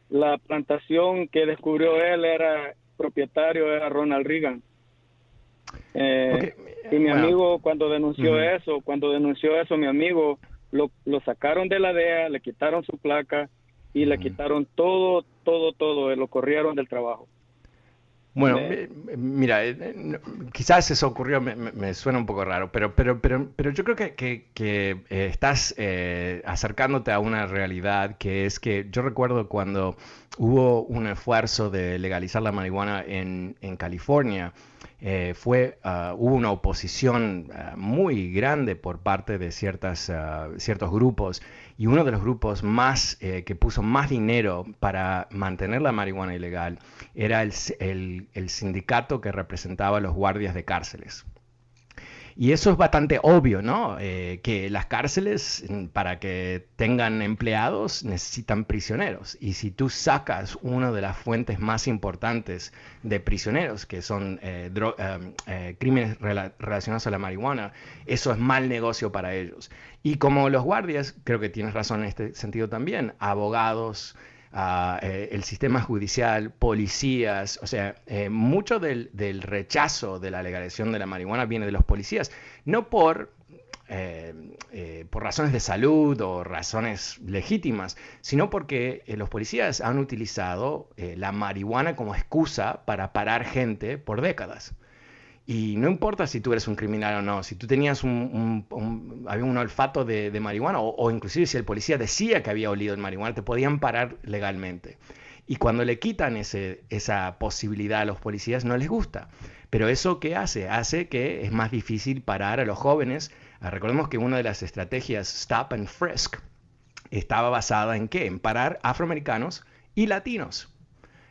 la plantación que descubrió él era propietario, era Ronald Reagan. Eh, y mi amigo cuando denunció eso, cuando denunció eso mi amigo, lo, lo sacaron de la DEA, le quitaron su placa y le quitaron todo, todo, todo, lo corrieron del trabajo. Bueno, mira, eh, quizás eso ocurrió, me, suena un poco raro, pero, pero, pero, pero yo creo que, que, eh, estás eh, acercándote a una realidad que es que yo recuerdo cuando hubo un esfuerzo de legalizar la marihuana en, en California, fue, ah, hubo una oposición ah, muy grande por parte de ciertas, ah, ciertos grupos y uno de los grupos más eh, que puso más dinero para mantener la marihuana ilegal era el, sindicato que representaba a los guardias de cárceles. Y eso es bastante obvio, ¿no? Eh, que las cárceles, mm, para que tengan empleados, necesitan prisioneros. Y si tú sacas una de las fuentes más importantes de prisioneros, que son eh, crímenes relacionados a la marihuana, eso es mal negocio para ellos. Y como los guardias, creo que tienes razón en este sentido también, abogados, eh, el sistema judicial, policías, o sea, eh, mucho del, rechazo de la legalización de la marihuana viene de los policías, no por, eh, por razones de salud o razones legítimas, sino porque los policías han utilizado la marihuana como excusa para parar gente por décadas. Y no importa si tú eres un criminal o no, si tú tenías un, había un olfato de, marihuana o, inclusive si el policía decía que había olido el marihuana, te podían parar legalmente. Y cuando le quitan ese, esa posibilidad a los policías, no les gusta. Pero eso qué hace? Hace que es más difícil parar a los jóvenes. Ah, recordemos que una de las estrategias Stop and Frisk estaba basada en qué? En parar afroamericanos y latinos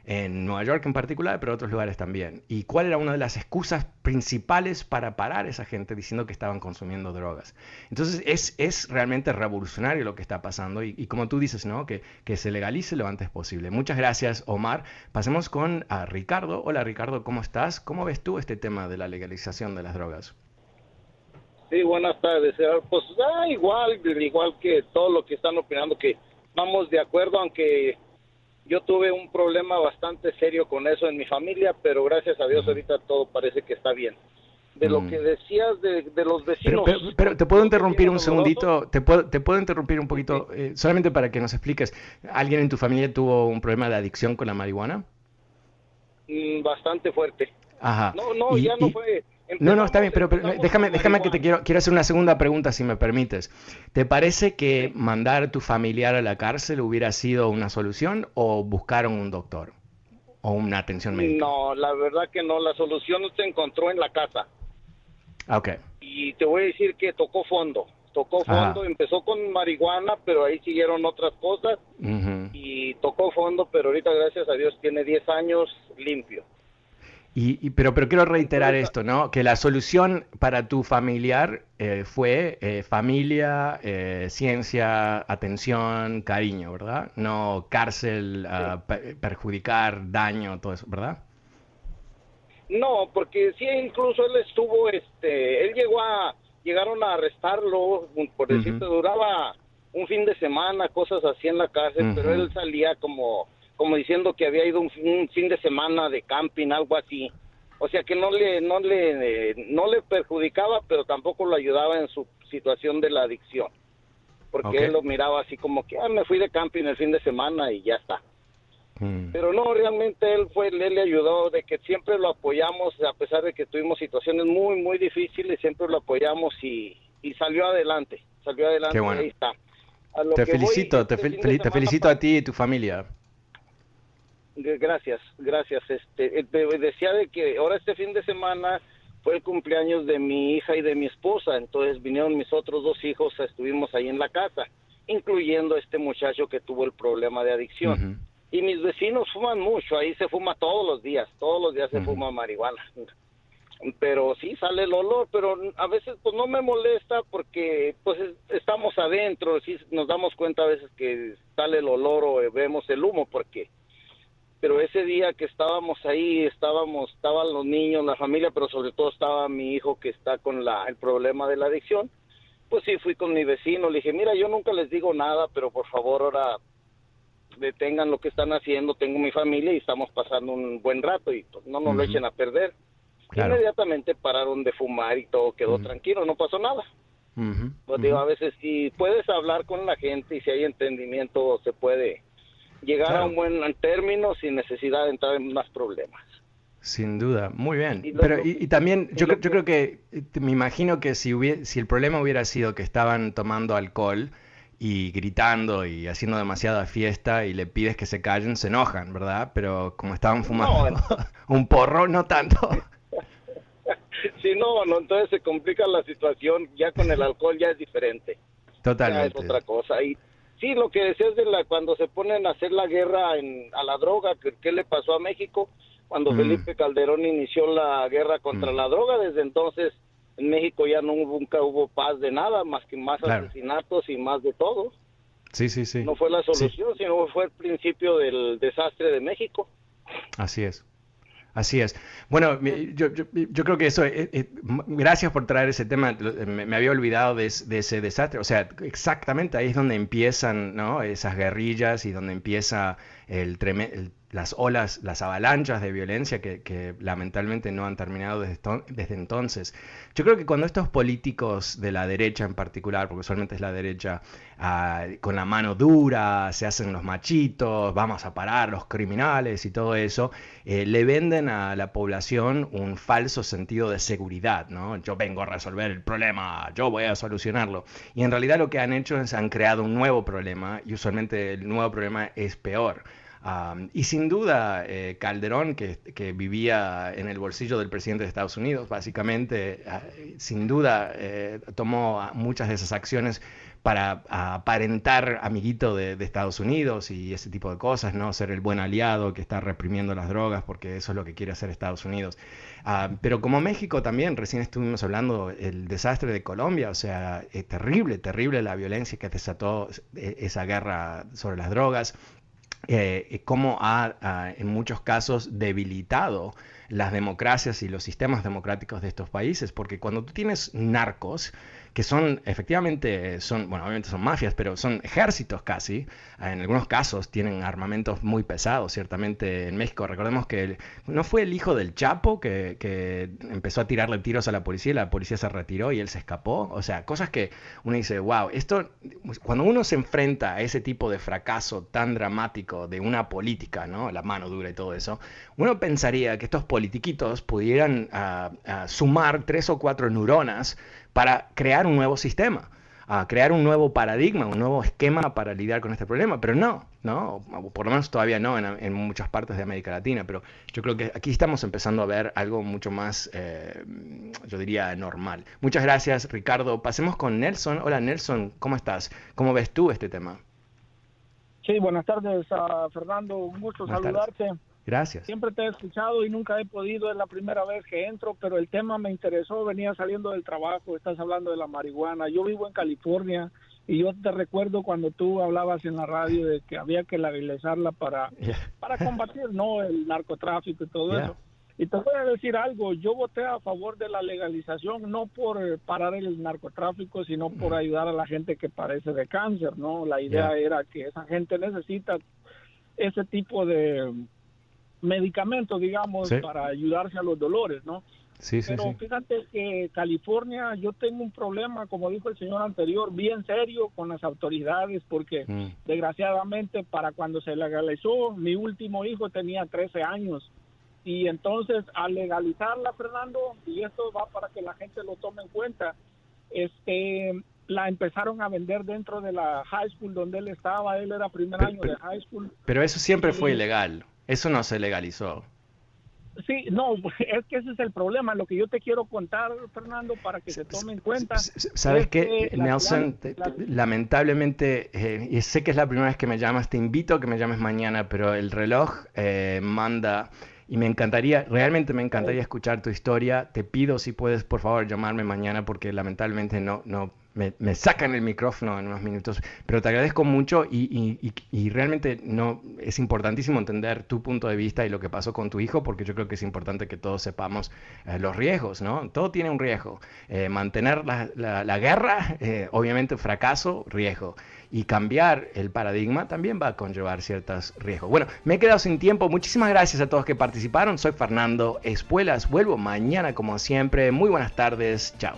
en Nueva York en particular, pero en otros lugares también. ¿Y cuál era una de las excusas principales para parar a esa gente diciendo que estaban consumiendo drogas? Entonces es, es realmente revolucionario lo que está pasando y, como tú dices, ¿no? Que, que, se legalice lo antes posible. Muchas gracias, Omar. Pasemos con a Ricardo. Hola, Ricardo, ¿cómo estás? ¿Cómo ves tú este tema de la legalización de las drogas? Sí, buenas tardes. Pues da igual, igual que todo lo que están opinando, que vamos de acuerdo, aunque yo tuve un problema bastante serio con eso en mi familia, pero gracias a Dios ahorita todo parece que está bien. De lo mm. que decías de, los vecinos. Pero, te puedo interrumpir un segundito, te puedo, te puedo interrumpir un poquito, eh, solamente para que nos expliques. ¿Alguien en tu familia tuvo un problema de adicción con la marihuana? Mm, bastante fuerte. Ajá. No, no, ya no fue no, no, está bien, pero, déjame, déjame que te quiero, quiero hacer una segunda pregunta, si me permites. ¿Te parece que mandar a tu familiar a la cárcel hubiera sido una solución o buscaron un doctor o una atención médica? No, la verdad que no, la solución se encontró en la casa. Ok. Y te voy a decir que tocó fondo, tocó fondo, empezó con marihuana, pero ahí siguieron otras cosas y tocó fondo, pero ahorita gracias a Dios tiene 10 años limpio. Y, pero, pero quiero reiterar esto, ¿no? Que la solución para tu familiar eh, fue eh, familia, eh, ciencia, atención, cariño, ¿verdad? No cárcel, ah, perjudicar, daño, todo eso, ¿verdad? No, porque sí, incluso él estuvo, este, él llegó a, llegaron a arrestarlo, por decirte, duraba un fin de semana, cosas así en la cárcel, pero él salía como como diciendo que había ido un, fin de semana de camping, algo así. O sea que no le, no le, no le perjudicaba, pero tampoco lo ayudaba en su situación de la adicción. Porque él lo miraba así como que, ah, me fui de camping el fin de semana y ya está. Mm. Pero no, realmente él fue, él le ayudó, de que siempre lo apoyamos, a pesar de que tuvimos situaciones muy, muy difíciles, siempre lo apoyamos y, y salió adelante, salió adelante, ahí está. te felicito, te, este te felicito a ti y tu familia. Gracias, gracias. Este, eh, decía de que ahora este fin de semana fue el cumpleaños de mi hija y de mi esposa, entonces vinieron mis otros dos hijos, estuvimos ahí en la casa, incluyendo este muchacho que tuvo el problema de adicción. Y mis vecinos fuman mucho, ahí se fuma todos los días, todos los días se fuma marihuana. pero sí sale el olor, pero a veces pues no me molesta porque pues estamos adentro, sí nos damos cuenta a veces que sale el olor o vemos el humo porque pero ese día que estábamos ahí, estábamos, estaban los niños, la familia, pero sobre todo estaba mi hijo que está con la, el problema de la adicción, pues sí, fui con mi vecino, le dije, mira, yo nunca les digo nada, pero por favor ahora detengan lo que están haciendo, tengo mi familia y estamos pasando un buen rato y pues, no nos lo echen a perder. Inmediatamente pararon de fumar y todo quedó tranquilo, no pasó nada. pues digo, a veces si puedes hablar con la gente y si hay entendimiento se puede llegar a un buen término sin necesidad de entrar en más problemas. Sin duda, muy bien. Pero y, también yo, yo creo que me imagino que si si el problema hubiera sido que estaban tomando alcohol y gritando y haciendo demasiada fiesta y le pides que se callen, se enojan, ¿verdad? Pero como estaban fumando un porro, no tanto. Si no, no, entonces se complica la situación, ya con el alcohol ya es diferente. Totalmente. Ya es otra cosa. Y sí, lo que decías de la, cuando se ponen a hacer la guerra a la droga, ¿qué, le pasó a México? Cuando mm. Felipe Calderón inició la guerra contra mm. la droga, desde entonces en México ya no nunca hubo paz de nada, más que más asesinatos y más de todo. Sí, sí, sí. No fue la solución, sino fue el principio del desastre de México. Así es. Así es. Bueno, yo, yo, creo que eso, eh, eh, gracias por traer ese tema, me, había olvidado de, ese desastre, o sea, exactamente ahí es donde empiezan ¿no? esas guerrillas y donde empieza el, el las olas, las avalanchas de violencia que, lamentablemente no han terminado desde, entonces. Yo creo que cuando estos políticos de la derecha en particular, porque usualmente es la derecha, ah, con la mano dura, se hacen los machitos, vamos a parar los criminales y todo eso, eh, le venden a la población un falso sentido de seguridad, ¿no? Yo vengo a resolver el problema, yo voy a solucionarlo. Y en realidad lo que han hecho es han creado un nuevo problema y usualmente el nuevo problema es peor y sin duda, eh, Calderón, que, vivía en el bolsillo del presidente de Estados Unidos, básicamente, ah, sin duda eh, tomó muchas de esas acciones para aparentar amiguito de, Estados Unidos y ese tipo de cosas, ¿no? Ser el buen aliado que está reprimiendo las drogas, porque eso es lo que quiere hacer Estados Unidos. pero como México también, recién estuvimos hablando el desastre de Colombia, o sea, es terrible, terrible la violencia que desató eh, esa guerra sobre las drogas. Eh, cómo ha, en muchos casos debilitado las democracias y los sistemas democráticos de estos países, porque cuando tú tienes narcos, que son efectivamente, son, bueno, obviamente son mafias, pero son ejércitos casi. En algunos casos tienen armamentos muy pesados, ciertamente en México. Recordemos que no fue el hijo del Chapo que, que, empezó a tirarle tiros a la policía y la policía se retiró y él se escapó. O sea, cosas que uno dice, wow, esto, cuando uno se enfrenta a ese tipo de fracaso tan dramático de una política, ¿no? La mano dura y todo eso, uno pensaría que estos politiquitos pudieran ah, ah, sumar tres o cuatro neuronas para crear un nuevo sistema, a crear un nuevo paradigma, un nuevo esquema para lidiar con este problema, pero no, ¿no? Por lo menos todavía no en, muchas partes de América Latina, pero yo creo que aquí estamos empezando a ver algo mucho más, eh, yo diría, normal. Muchas gracias, Ricardo. Pasemos con Nelson. Hola, Nelson, ¿cómo estás? ¿Cómo ves tú este tema? Sí, buenas tardes, Fernando. Un gusto saludarte. Gracias. Siempre te he escuchado y nunca he podido, es la primera vez que entro, pero el tema me interesó, venía saliendo del trabajo, estás hablando de la marihuana. Yo vivo en California y yo te recuerdo cuando tú hablabas en la radio de que había que legalizarla para, para combatir no el narcotráfico y todo eso. Y te voy a decir algo, yo voté a favor de la legalización no por parar el narcotráfico, sino por ayudar a la gente que padece de cáncer, ¿no? La idea era que esa gente necesita ese tipo de medicamentos, digamos, para ayudarse a los dolores, ¿no? Sí, sí, Pero fíjate que California, yo tengo un problema, como dijo el señor anterior, bien serio con las autoridades, porque mm. desgraciadamente para cuando se legalizó, mi último hijo tenía 13 años. Y entonces, al legalizarla, Fernando, y esto va para que la gente lo tome en cuenta, este la empezaron a vender dentro de la high school donde él estaba, él era primer año de high school. Pero eso siempre fue ilegal. Eso no se legalizó. Sí, no, es que ese es el problema. Lo que yo te quiero contar, Fernando, para que se tome en cuenta. ¿Sabes qué, Nelson? Lamentablemente, eh, y sé que es la primera vez que me llamas, te invito a que me llames mañana, pero el reloj eh, manda y me encantaría, realmente me encantaría escuchar tu historia. Te pido si puedes, por favor, llamarme mañana porque lamentablemente no, no me, sacan el micrófono en unos minutos, pero te agradezco mucho y, realmente no es importantísimo entender tu punto de vista y lo que pasó con tu hijo, porque yo creo que es importante que todos sepamos eh, los riesgos, ¿no? Todo tiene un riesgo. Eh, mantener la, guerra, eh, obviamente fracaso, riesgo. Y cambiar el paradigma también va a conllevar ciertos riesgos. Bueno, me he quedado sin tiempo. Muchísimas gracias a todos que participaron. Soy Fernando Espuelas. Vuelvo mañana como siempre. Muy buenas tardes. Chao.